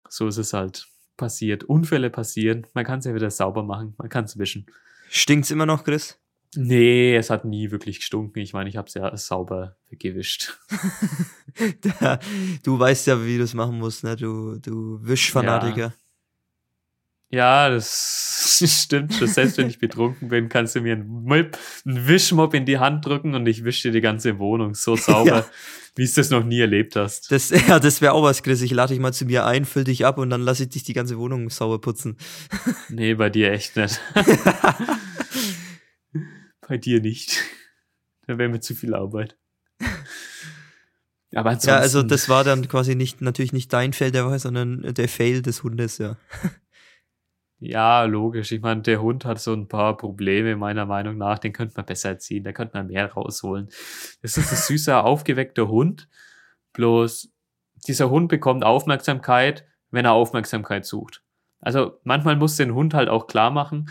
so ist es halt passiert. Unfälle passieren. Man kann es ja wieder sauber machen. Man kann es wischen. Stinkt's immer noch, Chris? Nee, es hat nie wirklich gestunken. Ich meine, ich habe es ja sauber gewischt. du weißt ja, wie du es machen musst, ne? Du, du Wischfanatiker. Ja. Ja, das stimmt schon. Selbst wenn ich betrunken bin, kannst du mir einen, Mip, einen Wischmopp in die Hand drücken und ich wische dir die ganze Wohnung so sauber, ja. wie du das noch nie erlebt hast. Das, ja, das wäre auch was, Chris. Ich lade dich mal zu mir ein, füll dich ab und dann lasse ich dich die ganze Wohnung sauber putzen. Nee, bei dir echt nicht. Bei dir nicht. Da wäre mir zu viel Arbeit. Aber ansonsten, ja, also das war dann quasi nicht, natürlich nicht dein Fail der Woche, sondern der Fail des Hundes, ja. Ja, logisch. Ich meine, der Hund hat so ein paar Probleme, meiner Meinung nach. Den könnte man besser erziehen. Da könnte man mehr rausholen. Das ist ein süßer, aufgeweckter Hund. Bloß dieser Hund bekommt Aufmerksamkeit, wenn er Aufmerksamkeit sucht. Also manchmal muss den Hund halt auch klar machen,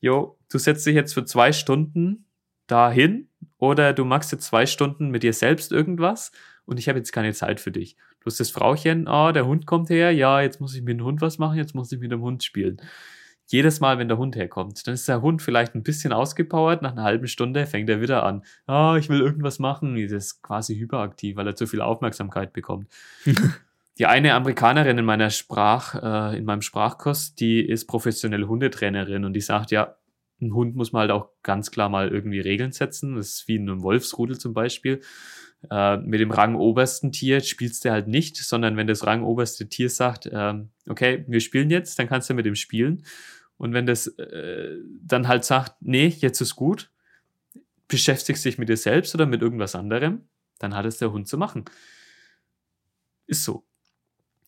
jo, du setzt dich jetzt für zwei Stunden dahin oder du machst jetzt zwei Stunden mit dir selbst irgendwas und ich habe jetzt keine Zeit für dich. Du hast das Frauchen, ah, der Hund kommt her, ja, jetzt muss ich mit dem Hund was machen, jetzt muss ich mit dem Hund spielen. Jedes Mal, wenn der Hund herkommt, dann ist der Hund vielleicht ein bisschen ausgepowert, nach einer halben Stunde fängt er wieder an. Ah, ich will irgendwas machen. Das ist quasi hyperaktiv, weil er zu viel Aufmerksamkeit bekommt. die eine Amerikanerin in meiner Sprach, äh, in meinem Sprachkurs, die ist professionelle Hundetrainerin und die sagt, ja, ein Hund muss man halt auch ganz klar mal irgendwie Regeln setzen. Das ist wie in einem Wolfsrudel zum Beispiel. Äh, mit dem rangobersten Tier spielst du halt nicht, sondern wenn das rangoberste Tier sagt, ähm, okay, wir spielen jetzt, dann kannst du mit dem spielen. Und wenn das äh, dann halt sagt, nee, jetzt ist gut, beschäftigst dich mit dir selbst oder mit irgendwas anderem, dann hat es der Hund zu machen. Ist so.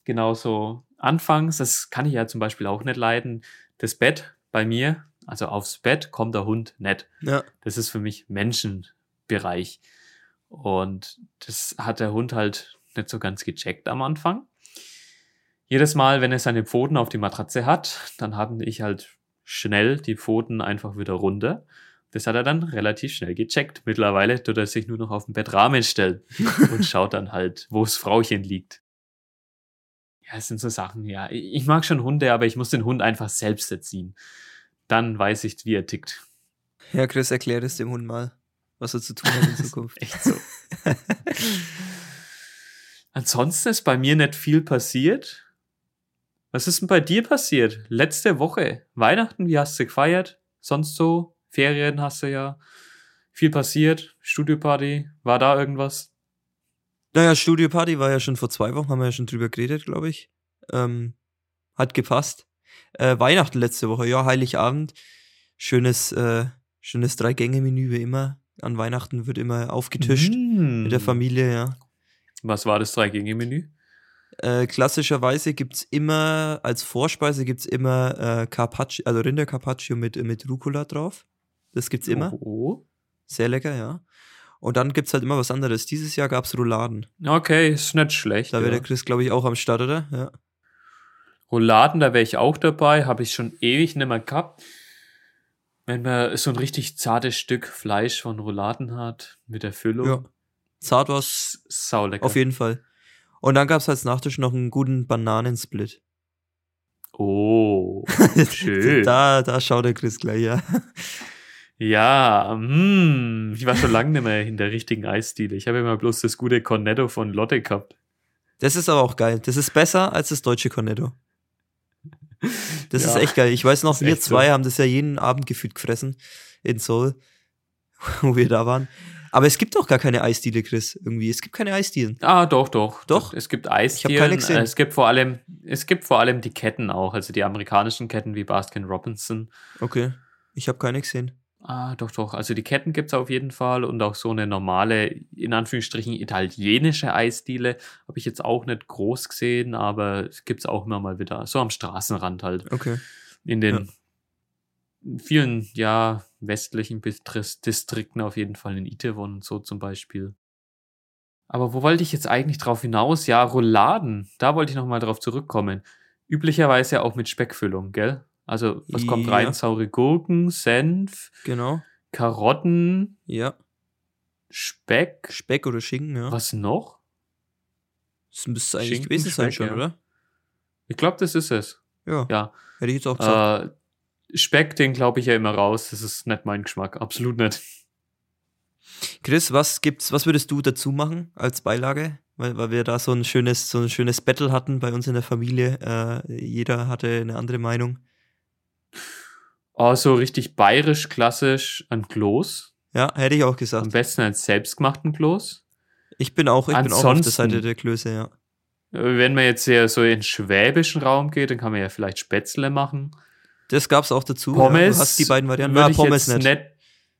Genauso anfangs, das kann ich ja zum Beispiel auch nicht leiden, das Bett bei mir, also aufs Bett kommt der Hund nicht. Ja. Das ist für mich Menschenbereich. Und das hat der Hund halt nicht so ganz gecheckt am Anfang. Jedes Mal, wenn er seine Pfoten auf die Matratze hat, dann habe ich halt schnell die Pfoten einfach wieder runter. Das hat er dann relativ schnell gecheckt. Mittlerweile tut er sich nur noch auf den Bettrahmen stellen und schaut dann halt, wo das Frauchen liegt. Ja, es sind so Sachen, ja. Ich mag schon Hunde, aber ich muss den Hund einfach selbst erziehen. Dann weiß ich, wie er tickt. Ja, Chris, erklär es dem Hund mal was er zu tun hat in Zukunft. Echt so. Ansonsten ist bei mir nicht viel passiert. Was ist denn bei dir passiert? Letzte Woche, Weihnachten, wie hast du gefeiert? Sonst so? Ferien hast du ja. Viel passiert. Studioparty, war da irgendwas? Naja, Studioparty war ja schon vor zwei Wochen, haben wir ja schon drüber geredet, glaube ich. Ähm, hat gepasst. Äh, Weihnachten letzte Woche, ja, Heiligabend. Schönes, äh, schönes Drei-Gänge-Menü wie immer an Weihnachten wird immer aufgetischt mm. mit der Familie, ja. Was war das Drei-Gänge-Menü? Äh, klassischerweise gibt es immer, als Vorspeise gibt es immer äh, Carpaccio, also Rinder-Carpaccio mit, mit Rucola drauf. Das gibt's immer. Oh. Sehr lecker, ja. Und dann gibt es halt immer was anderes. Dieses Jahr gab es Rouladen. Okay, ist nicht schlecht. Da wäre ja. der Chris, glaube ich, auch am Start, oder? Ja. Rouladen, da wäre ich auch dabei. Habe ich schon ewig nicht mehr gehabt. Wenn man so ein richtig zartes Stück Fleisch von Rouladen hat, mit der Füllung. Ja. Zart war's. Saulecker. Auf jeden Fall. Und dann gab's als Nachtisch noch einen guten Bananensplit. Oh, schön. da, da schaut der Chris gleich, ja. Ja, mm, ich war schon lange nicht mehr in der richtigen Eisdiele. Ich habe immer bloß das gute Cornetto von Lotte gehabt. Das ist aber auch geil. Das ist besser als das deutsche Cornetto. Das ja, ist echt geil. Ich weiß noch, wir zwei so. haben das ja jeden Abend gefühlt gefressen in Seoul, wo wir da waren. Aber es gibt doch gar keine Eisdiele, Chris, irgendwie. Es gibt keine Eisdielen. Ah, doch, doch. Doch? Es gibt Eisdielen. Ich habe keine gesehen. Es gibt vor allem, es gibt vor allem die Ketten auch, also die amerikanischen Ketten wie Baskin Robinson. Okay. Ich habe keine gesehen. Ah, doch, doch. Also die Ketten gibt es auf jeden Fall und auch so eine normale, in Anführungsstrichen, italienische Eisdiele habe ich jetzt auch nicht groß gesehen, aber gibt es auch immer mal wieder. So am Straßenrand halt. Okay. In den ja. vielen, ja, westlichen Bis- Distrikten auf jeden Fall in Itaewon und so zum Beispiel. Aber wo wollte ich jetzt eigentlich drauf hinaus? Ja, Rouladen, da wollte ich nochmal drauf zurückkommen. Üblicherweise auch mit Speckfüllung, gell? Also, was kommt Ja. rein? Saure Gurken, Senf, Genau. Karotten, Ja. Speck. Speck oder Schinken, ja. Was noch? Das müsste eigentlich Schinken, gewesen sein Speck, schon, ja. oder? Ich glaube, das ist es. Ja. Ja. Hätte ich jetzt auch gesagt. Äh, Speck, den glaube ich ja immer raus. Das ist nicht mein Geschmack. Absolut nicht. Chris, was gibt's, was würdest du dazu machen als Beilage? Weil, weil wir da so ein schönes, so ein schönes Battle hatten bei uns in der Familie. Äh, jeder hatte eine andere Meinung. Oh, so richtig bayerisch, klassisch ein Kloß. Ja, hätte ich auch Am gesagt. besten einen selbstgemachten Kloß. Ich bin auch, ich bin auch auf der Seite der Klöße, ja. Äh, Wenn man jetzt sehr so in den schwäbischen Raum geht, dann kann man ja vielleicht Spätzle machen. Das gab's auch dazu. Pommes. Ja, du hast die beiden Varianten. ich Pommes jetzt nicht.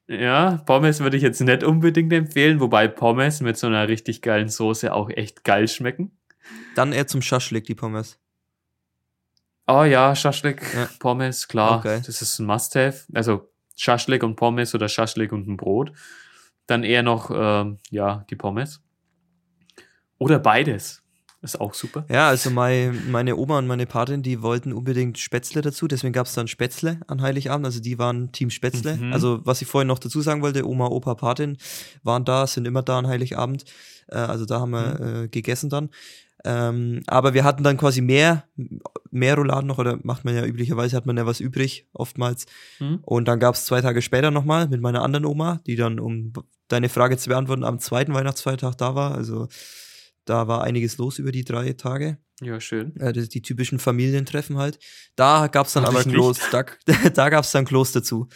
Ja, Pommes würde ich jetzt nicht unbedingt empfehlen, wobei Pommes mit so einer richtig geilen Soße auch echt geil schmecken. Dann eher zum Schaschlik, die Pommes. Oh ja, Schaschlik, Ja. Pommes, klar. Okay. Das ist ein Must-Have. Also Schaschlik und Pommes oder Schaschlik und ein Brot. Dann eher noch, ähm, ja, die Pommes. Oder beides. Ist auch super. Ja, also mein, meine Oma und meine Patin, die wollten unbedingt Spätzle dazu, deswegen gab es dann Spätzle an Heiligabend, also die waren Team Spätzle. Mhm. Also was ich vorhin noch dazu sagen wollte, Oma, Opa, Patin waren da, sind immer da an Heiligabend, äh, also da haben wir Mhm. äh, gegessen dann. Ähm, aber wir hatten dann quasi mehr, mehr Rouladen noch, oder macht man ja üblicherweise, hat man ja was übrig, oftmals. Hm? Und dann gab es zwei Tage später nochmal mit meiner anderen Oma, die dann, um deine Frage zu beantworten, am zweiten Weihnachtsfeiertag da war. Also da war einiges los über die drei Tage. Ja, schön. Äh, das, die typischen Familientreffen halt. Da gab es dann Hab aber. Klos, da, da gab es dann Klos dazu.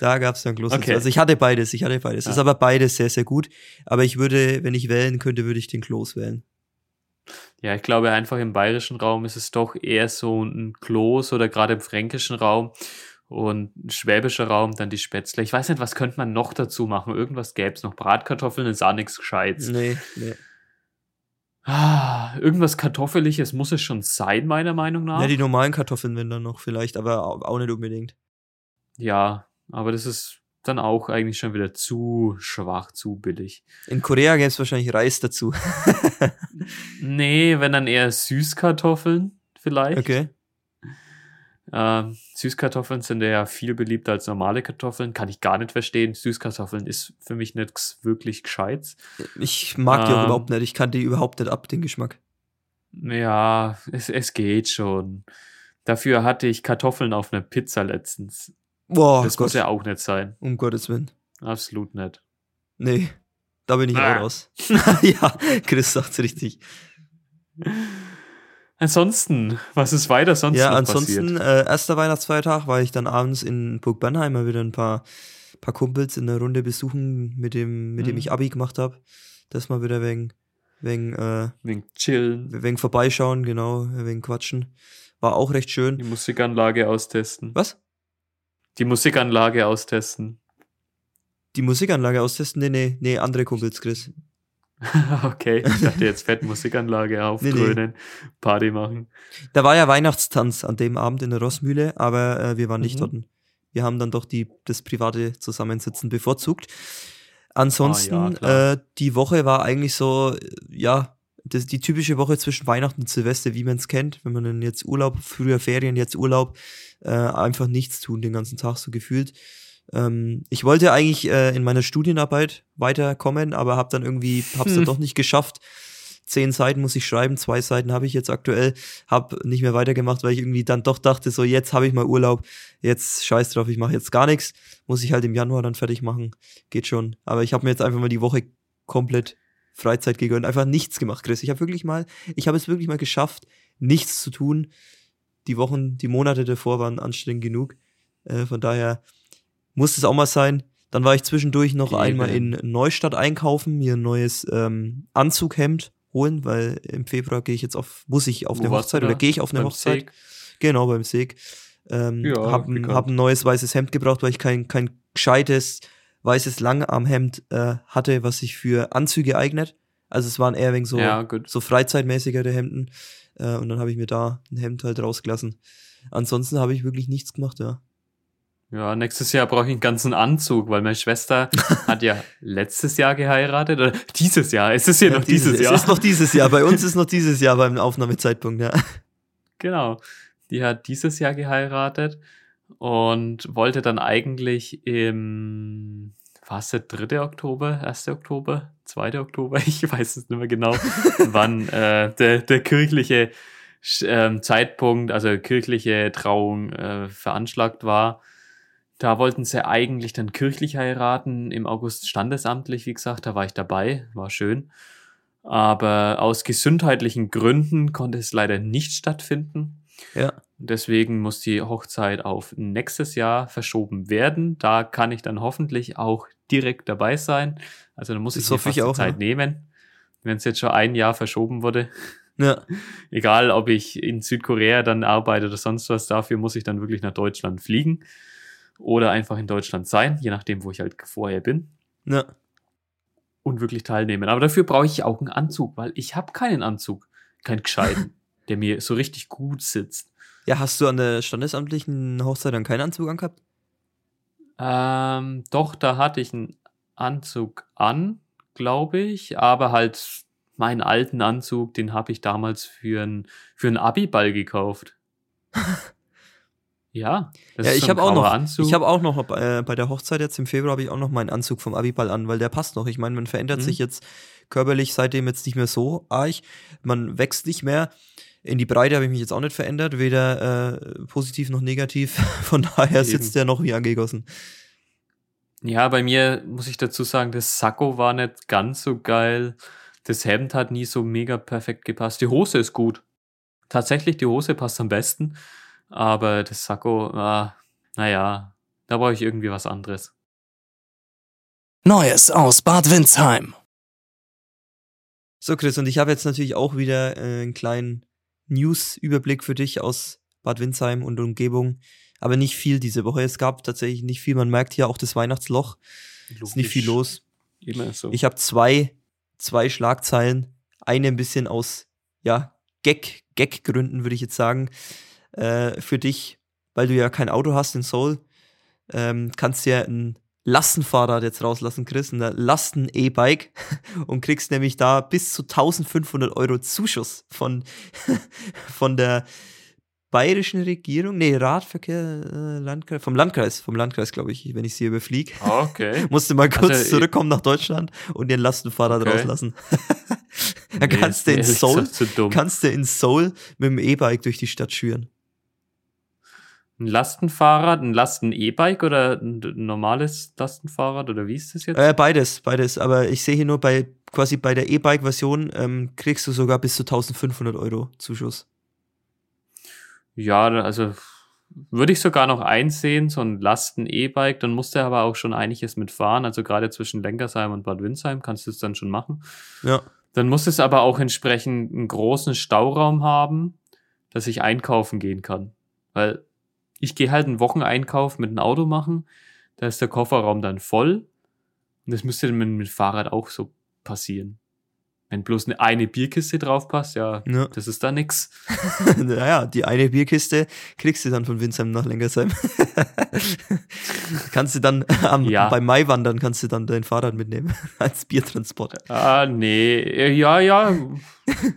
Da gab es dann Klos dazu. Okay. Also ich hatte beides, ich hatte beides. Ja. Ist aber beides sehr, sehr gut. Aber ich würde, wenn ich wählen könnte, würde ich den Klos wählen. Ja, ich glaube einfach im bayerischen Raum ist es doch eher so ein Kloß oder gerade im fränkischen Raum und schwäbischer Raum dann die Spätzle. Ich weiß nicht, was könnte man noch dazu machen? Irgendwas gäbe es noch. Bratkartoffeln ist auch nichts Gescheites. Nee, nee. Ah, irgendwas Kartoffeliges muss es schon sein, meiner Meinung nach. Ja, die normalen Kartoffeln wenn dann noch vielleicht, aber au- auch nicht unbedingt. Ja, aber das ist dann auch eigentlich schon wieder zu schwach, zu billig. In Korea gäbe es wahrscheinlich Reis dazu. Nee, wenn dann eher Süßkartoffeln vielleicht. Okay. Ähm, Süßkartoffeln sind ja viel beliebter als normale Kartoffeln. Kann ich gar nicht verstehen. Süßkartoffeln ist für mich nichts wirklich Gescheites. Ich mag die auch Ähm. überhaupt nicht. Ich kann die überhaupt nicht ab, den Geschmack. Ja, es, es geht schon. Dafür hatte ich Kartoffeln auf einer Pizza letztens. Boah, das Gott. muss ja auch nicht sein. Um Gottes Willen. Absolut nicht. Nee. Da bin ich Ah. auch raus. ja, Chris sagt's richtig. Ansonsten, was ist weiter sonst ja, ansonsten, äh, erster Weihnachtsfeiertag war ich dann abends in Burg Bernheim mal wieder ein paar, paar Kumpels in der Runde besuchen, mit dem, mit dem Mhm. ich Abi gemacht habe. Das mal wieder wegen, wegen, äh, Wegen Chillen, wegen vorbeischauen, genau, wegen Quatschen. War auch recht schön. die Musikanlage austesten. Was? Die Musikanlage austesten. Die Musikanlage austesten? Nee, nee, nee, andere Kumpels, Chris. okay, ich dachte jetzt fett Musikanlage aufdröhnen, Party machen. Da war ja Weihnachtstanz an dem Abend in der Rossmühle, aber äh, wir waren nicht Mhm. dort. Wir haben dann doch die, das private Zusammensitzen bevorzugt. Ansonsten, Ah, ja, äh, die Woche war eigentlich so, äh, ja, das, die typische Woche zwischen Weihnachten und Silvester, wie man es kennt. Wenn man dann jetzt Urlaub, früher Ferien, jetzt Urlaub, äh, einfach nichts tun den ganzen Tag so gefühlt. Ähm, ich wollte eigentlich äh, in meiner Studienarbeit weiterkommen, aber habe dann irgendwie, hab's dann Hm. doch nicht geschafft. Zehn Seiten muss ich schreiben, zwei Seiten habe ich jetzt aktuell, habe nicht mehr weitergemacht, weil ich irgendwie dann doch dachte, so jetzt habe ich mal Urlaub, jetzt scheiß drauf, ich mache jetzt gar nichts, muss ich halt im Januar dann fertig machen, geht schon. Aber ich habe mir jetzt einfach mal die Woche komplett Freizeit gegönnt, einfach nichts gemacht, Chris. Ich habe wirklich mal, ich habe es wirklich mal geschafft, nichts zu tun. Die Wochen, die Monate davor waren anstrengend genug. Äh, von daher muss es auch mal sein. Dann war ich zwischendurch noch Eben. einmal in Neustadt einkaufen, mir ein neues ähm, Anzughemd holen, weil im Februar gehe ich jetzt auf, muss ich auf Wo eine Hochzeit oder gehe ich auf eine Beim Hochzeit? Seg? Genau, beim Seg. Ähm, Ja, hab, hab ein neues weißes Hemd gebraucht, weil ich kein, kein gescheites weißes Langarmhemd äh, hatte, was sich für Anzüge eignet. Also es waren eher wegen so, Ja, so freizeitmäßigere Hemden. Äh, und dann habe ich mir da ein Hemd halt rausgelassen. Ansonsten habe ich wirklich nichts gemacht, ja. Ja, nächstes Jahr brauche ich einen ganzen Anzug, weil meine Schwester hat ja letztes Jahr geheiratet oder dieses Jahr. Es ist ja, ja noch dieses, dieses Jahr. Es ist noch dieses Jahr. Bei uns ist noch dieses Jahr beim Aufnahmezeitpunkt, ja. Genau. Die hat dieses Jahr geheiratet und wollte dann eigentlich im, war es der 3. Oktober, 1. Oktober, 2. Oktober, ich weiß es nicht mehr genau, wann äh, der, der kirchliche äh, Zeitpunkt, also kirchliche Trauung äh, veranschlagt war. Da wollten sie eigentlich dann kirchlich heiraten, im August standesamtlich, wie gesagt, da war ich dabei, war schön. Aber aus gesundheitlichen Gründen konnte es leider nicht stattfinden. Ja. Deswegen muss die Hochzeit auf nächstes Jahr verschoben werden. Da kann ich dann hoffentlich auch direkt dabei sein. Also da muss das ich mir fast ich auch, Zeit ne? nehmen, wenn es jetzt schon ein Jahr verschoben wurde. Ja. Egal, ob ich in Südkorea dann arbeite oder sonst was, dafür muss ich dann wirklich nach Deutschland fliegen oder einfach in Deutschland sein, je nachdem, wo ich halt vorher bin. Ja. Und wirklich teilnehmen. Aber dafür brauche ich auch einen Anzug, weil ich habe keinen Anzug, keinen gescheiten, der mir so richtig gut sitzt. Ja, hast du an der standesamtlichen Hochzeit dann keinen Anzug angehabt? Ähm, doch, da hatte ich einen Anzug an, glaube ich, aber halt meinen alten Anzug, den habe ich damals für einen für einen Abiball gekauft. Ja, das ja, ist ich habe auch noch, Anzug. ich habe auch noch äh, bei der Hochzeit jetzt im Februar habe ich auch noch meinen Anzug vom Abiball an, weil der passt noch. Ich meine, man verändert mhm. sich jetzt körperlich seitdem jetzt nicht mehr so arg, man wächst nicht mehr. In die Breite habe ich mich jetzt auch nicht verändert, weder äh, positiv noch negativ. Von daher Eben. sitzt der noch wie angegossen. Ja, bei mir muss ich dazu sagen, das Sakko war nicht ganz so geil. Das Hemd hat nie so mega perfekt gepasst. Die Hose ist gut. Tatsächlich, die Hose passt am besten. Aber das Sakko, ah, naja, da brauche ich irgendwie was anderes. Neues aus Bad Windsheim. So, Chris, und ich habe jetzt natürlich auch wieder äh, einen kleinen News-Überblick für dich aus Bad Windsheim und Umgebung. Aber nicht viel diese Woche. Es gab tatsächlich nicht viel. Man merkt hier auch das Weihnachtsloch. Logisch. Ist nicht viel los. Immer so. Ich habe zwei, zwei Schlagzeilen. Eine ein bisschen aus, ja, Gag, Gag-Gründen, würde ich jetzt sagen äh, für dich, weil du ja kein Auto hast in Seoul, ähm, kannst du ja ein Lastenfahrrad jetzt rauslassen, Chris, ein Lasten-E-Bike und kriegst nämlich da bis zu 1500 Euro Zuschuss von, von der bayerischen Regierung, nee, Radverkehr, äh, Landkreis, vom Landkreis, vom Landkreis, glaube ich, wenn ich sie überfliege. Okay. Musste mal kurz also, zurückkommen nach Deutschland und den Lastenfahrrad okay. rauslassen. Dann nee, kannst du in Seoul, kannst du in Seoul mit dem E-Bike durch die Stadt schüren. Ein Lastenfahrrad, ein Lasten-E-Bike oder ein normales Lastenfahrrad oder wie ist das jetzt? Äh, beides, beides. Aber ich sehe hier nur bei quasi bei der E-Bike-Version ähm, kriegst du sogar bis zu 1500 Euro Zuschuss. Ja, also würde ich sogar noch einsehen, so ein Lasten-E-Bike, dann musst du aber auch schon einiges mitfahren. Also gerade zwischen Lenkersheim und Bad Windsheim kannst du es dann schon machen. Ja. Dann muss es aber auch entsprechend einen großen Stauraum haben, dass ich einkaufen gehen kann. Weil ich gehe halt einen Wocheneinkauf mit einem Auto machen, da ist der Kofferraum dann voll. Und das müsste dann mit, mit Fahrrad auch so passieren. Wenn bloß eine, eine Bierkiste drauf passt, ja, ja. das ist da nix. naja, die eine Bierkiste kriegst du dann von Winsheim nach Lengersheim. kannst du dann am, ja. beim Maiwandern kannst du dann dein Fahrrad mitnehmen als Biertransport. Ah, nee, ja, ja,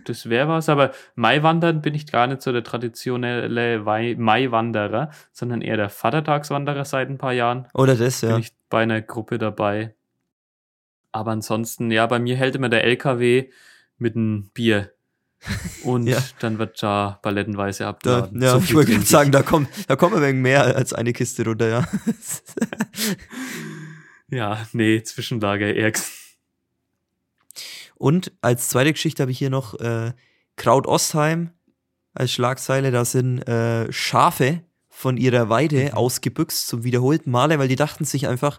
das wäre was, aber Maiwandern bin ich gar nicht so der traditionelle Maiwanderer, sondern eher der Vatertagswanderer seit ein paar Jahren. Oder das, ja. Bin ich bei einer Gruppe dabei. Aber ansonsten, ja, bei mir hält immer der LKW mit einem Bier. Und ja. dann wird da palettenweise abgeladen. Da, ja, so ich wollte gerade sagen, da kommt, da kommt ein wenig mehr als eine Kiste runter, ja. ja, nee, Zwischenlager ärgst. Und als zweite Geschichte habe ich hier noch äh, Kraut Ostheim als Schlagzeile. Da sind äh, Schafe von ihrer Weide mhm. ausgebüxt zum wiederholten Male, weil die dachten sich einfach,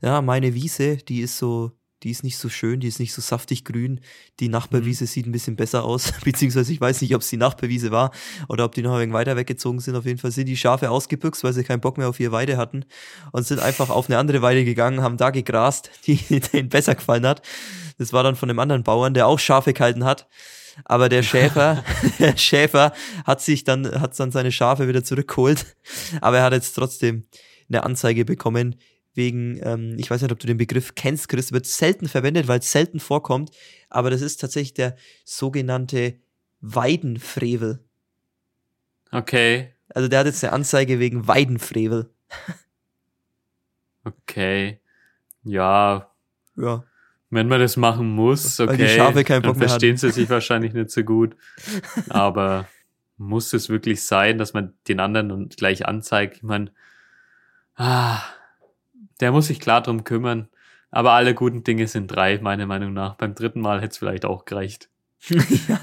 ja, meine Wiese, die ist so die ist nicht so schön, die ist nicht so saftig grün. Die Nachbarwiese mhm. sieht ein bisschen besser aus, beziehungsweise ich weiß nicht, ob es die Nachbarwiese war oder ob die noch ein wenig weiter weggezogen sind. Auf jeden Fall sind die Schafe ausgebüxt, weil sie keinen Bock mehr auf ihre Weide hatten und sind einfach auf eine andere Weide gegangen, haben da gegrast, die denen besser gefallen hat. Das war dann von einem anderen Bauern, der auch Schafe gehalten hat. Aber der Schäfer, der Schäfer hat sich dann, hat dann seine Schafe wieder zurückgeholt. Aber er hat jetzt trotzdem eine Anzeige bekommen wegen, ähm, ich weiß nicht, ob du den Begriff kennst, Chris, wird selten verwendet, weil es selten vorkommt, aber das ist tatsächlich der sogenannte Weidenfrevel. Okay. Also der hat jetzt eine Anzeige wegen Weidenfrevel. Okay. Ja. Ja. Wenn man das machen muss, okay. Weil die Schafe keinen Bock dann verstehen sie sich wahrscheinlich nicht so gut. Aber muss es wirklich sein, dass man den anderen dann gleich anzeigt? Ich meine, ah, der muss sich klar drum kümmern. Aber alle guten Dinge sind drei, meiner Meinung nach. Beim dritten Mal hätte es vielleicht auch gereicht. ja.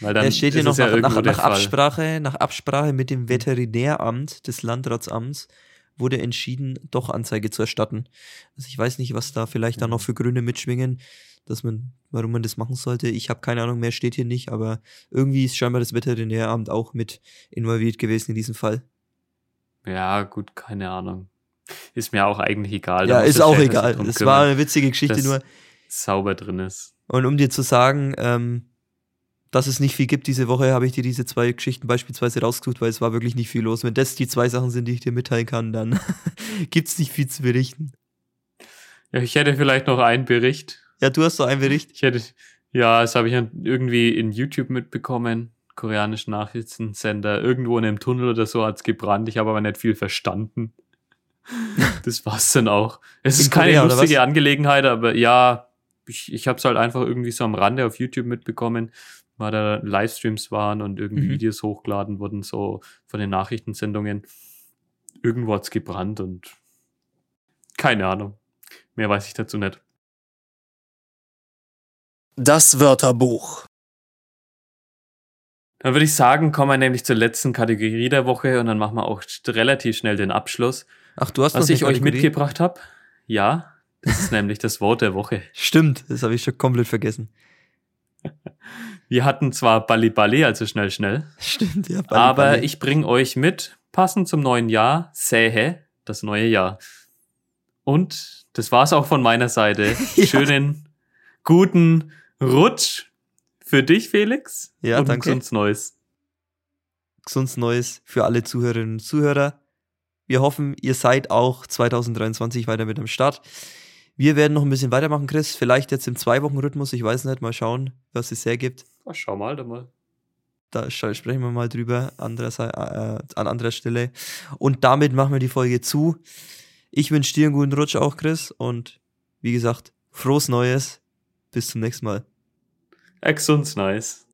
Weil dann es steht hier noch ja nach, nach, nach. Absprache, nach Absprache mit dem Veterinäramt des Landratsamts wurde entschieden, doch Anzeige zu erstatten. Also ich weiß nicht, was da vielleicht dann noch für Gründe mitschwingen, dass man, warum man das machen sollte. Ich habe keine Ahnung mehr, steht hier nicht, aber irgendwie ist scheinbar das Veterinäramt auch mit involviert gewesen in diesem Fall. Ja, gut, keine Ahnung. Ist mir auch eigentlich egal. Ja, ist auch sich egal. Es kümmern, war eine witzige Geschichte nur. sauber drin ist. Und um dir zu sagen, ähm, dass es nicht viel gibt diese Woche, habe ich dir diese zwei Geschichten beispielsweise rausgesucht, weil es war wirklich nicht viel los. Wenn das die zwei Sachen sind, die ich dir mitteilen kann, dann gibt es nicht viel zu berichten. Ja, ich hätte vielleicht noch einen Bericht. Ja, du hast so einen Bericht. Ich hätte, ja, das habe ich irgendwie in YouTube mitbekommen. Koreanischen Nachrichtensender. Irgendwo in einem Tunnel oder so hat's gebrannt. Ich habe aber nicht viel verstanden. Das war's dann auch. Es In ist keine Korea, lustige? Angelegenheit, aber ja, ich, ich habe es halt einfach irgendwie so am Rande auf YouTube mitbekommen, weil da Livestreams waren und irgendwie Mhm. Videos hochgeladen wurden, so von den Nachrichtensendungen. Irgendwo hat's gebrannt und keine Ahnung. Mehr weiß ich dazu nicht. Das Wörterbuch. Dann würde ich sagen, kommen wir nämlich zur letzten Kategorie der Woche und dann machen wir auch relativ schnell den Abschluss. Ach, du hast Was ich euch mitgebracht habe, ja, das ist nämlich das Wort der Woche. Stimmt, das habe ich schon komplett vergessen. Wir hatten zwar Balli Balli, also schnell, schnell, Stimmt, ja. Balli, aber Balli. ich bringe euch mit, passend zum neuen Jahr, Sähe, das neue Jahr. Und das war's auch von meiner Seite. Ja. Schönen, guten Rutsch für dich, Felix. Ja, und danke. uns Neues. gesundes Neues für alle Zuhörerinnen und Zuhörer. Wir hoffen, ihr seid auch 2023 weiter mit am Start. Wir werden noch ein bisschen weitermachen, Chris. Vielleicht jetzt im Zwei-Wochen-Rhythmus. Ich weiß nicht. Mal schauen, was es hergibt. Ach, schau mal, da mal. Da sprechen wir mal drüber äh, an anderer Stelle. Und damit machen wir die Folge zu. Ich wünsche dir einen guten Rutsch auch, Chris. Und wie gesagt, frohes Neues. Bis zum nächsten Mal. Ex uns nice.